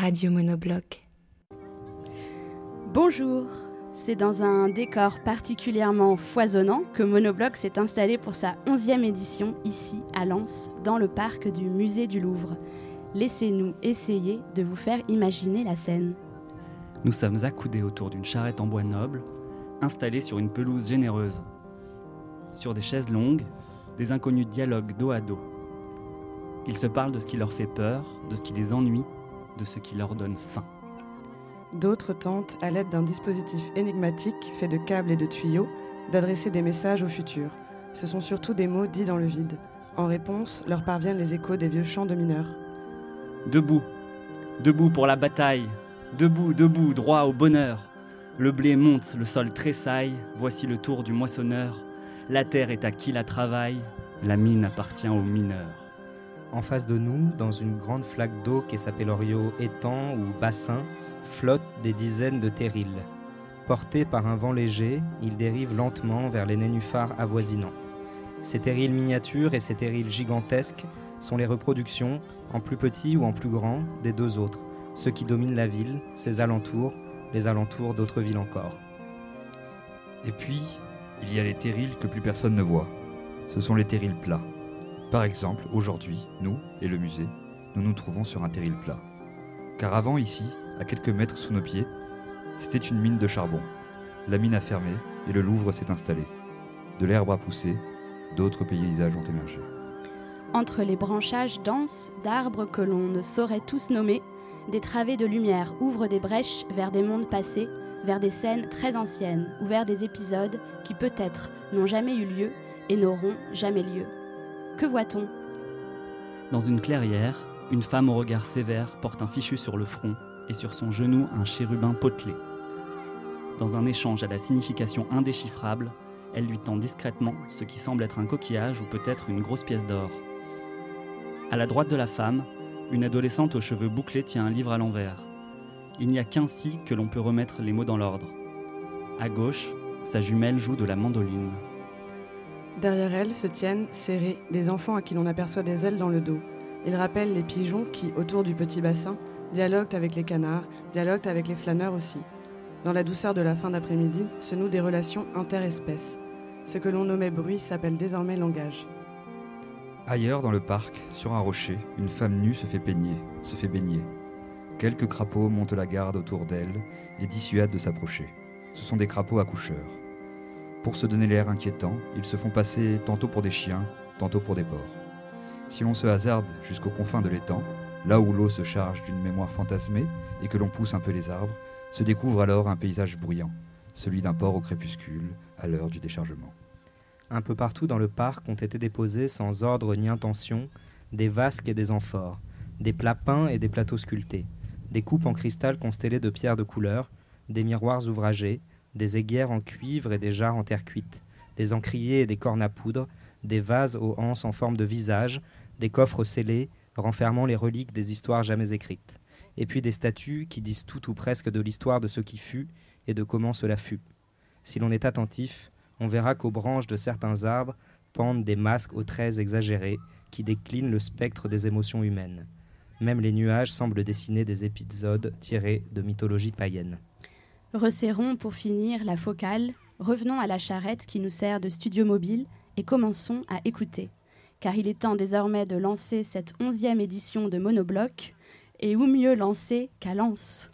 Radio Monobloc. Bonjour, c'est dans un décor particulièrement foisonnant que Monobloc s'est installé pour sa 11e édition ici à Lens, dans le parc du musée du Louvre. Laissez-nous essayer de vous faire imaginer la scène. Nous sommes accoudés autour d'une charrette en bois noble, installée sur une pelouse généreuse. Sur des chaises longues, des inconnus dialoguent dos à dos. Ils se parlent de ce qui leur fait peur, de ce qui les ennuie, de ce qui leur donne faim. D'autres tentent, à l'aide d'un dispositif énigmatique fait de câbles et de tuyaux, d'adresser des messages au futur. Ce sont surtout des mots dits dans le vide. En réponse, leur parviennent les échos des vieux chants de mineurs. Debout, debout pour la bataille, debout, debout, droit au bonheur. Le blé monte, le sol tressaille, voici le tour du moissonneur. La terre est à qui la travaille, la mine appartient aux mineurs. En face de nous, dans une grande flaque d'eau qui s'appelle Orio étang ou bassin, flottent des dizaines de terrils. Portés par un vent léger, ils dérivent lentement vers les nénuphars avoisinants. Ces terrils miniatures et ces terrils gigantesques sont les reproductions, en plus petit ou en plus grand, des deux autres, ceux qui dominent la ville, ses alentours, les alentours d'autres villes encore. Et puis, il y a les terrils que plus personne ne voit. Ce sont les terrils plats. Par exemple, aujourd'hui, nous et le musée, nous nous trouvons sur un terril plat. Car avant, ici, à quelques mètres sous nos pieds, c'était une mine de charbon. La mine a fermé et le Louvre s'est installé. De l'herbe a poussé, d'autres paysages ont émergé. Entre les branchages denses d'arbres que l'on ne saurait tous nommer, des travées de lumière ouvrent des brèches vers des mondes passés, vers des scènes très anciennes ou vers des épisodes qui peut-être n'ont jamais eu lieu et n'auront jamais lieu. Que voit-on? Dans une clairière, une femme au regard sévère porte un fichu sur le front et sur son genou un chérubin potelé. Dans un échange à la signification indéchiffrable, elle lui tend discrètement ce qui semble être un coquillage ou peut-être une grosse pièce d'or. À la droite de la femme, une adolescente aux cheveux bouclés tient un livre à l'envers. Il n'y a qu'ainsi que l'on peut remettre les mots dans l'ordre. À gauche, sa jumelle joue de la mandoline. Derrière elle se tiennent, serrés, des enfants à qui l'on aperçoit des ailes dans le dos. Ils rappellent les pigeons qui, autour du petit bassin, dialoguent avec les canards, dialoguent avec les flâneurs aussi. Dans la douceur de la fin d'après-midi se nouent des relations interespèces. Ce que l'on nommait bruit s'appelle désormais langage. Ailleurs dans le parc, sur un rocher, une femme nue se fait peigner, se fait baigner. Quelques crapauds montent la garde autour d'elle et dissuadent de s'approcher. Ce sont des crapauds accoucheurs. Pour se donner l'air inquiétant, ils se font passer tantôt pour des chiens, tantôt pour des porcs. Si l'on se hasarde jusqu'aux confins de l'étang, là où l'eau se charge d'une mémoire fantasmée et que l'on pousse un peu les arbres, se découvre alors un paysage bruyant, celui d'un port au crépuscule, à l'heure du déchargement. Un peu partout dans le parc ont été déposés sans ordre ni intention des vasques et des amphores, des plats peints et des plateaux sculptés, des coupes en cristal constellées de pierres de couleur, des miroirs ouvragés, des aiguières en cuivre et des jarres en terre cuite, des encriers et des cornes à poudre, des vases aux anses en forme de visage, des coffres scellés renfermant les reliques des histoires jamais écrites, et puis des statues qui disent tout ou presque de l'histoire de ce qui fut et de comment cela fut. Si l'on est attentif, on verra qu'aux branches de certains arbres pendent des masques aux traits exagérés qui déclinent le spectre des émotions humaines. Même les nuages semblent dessiner des épisodes tirés de mythologie païenne. Resserrons pour finir la focale, revenons à la charrette qui nous sert de studio mobile et commençons à écouter. Car il est temps désormais de lancer cette onzième édition de Monobloc, et où mieux lancer qu'à Lance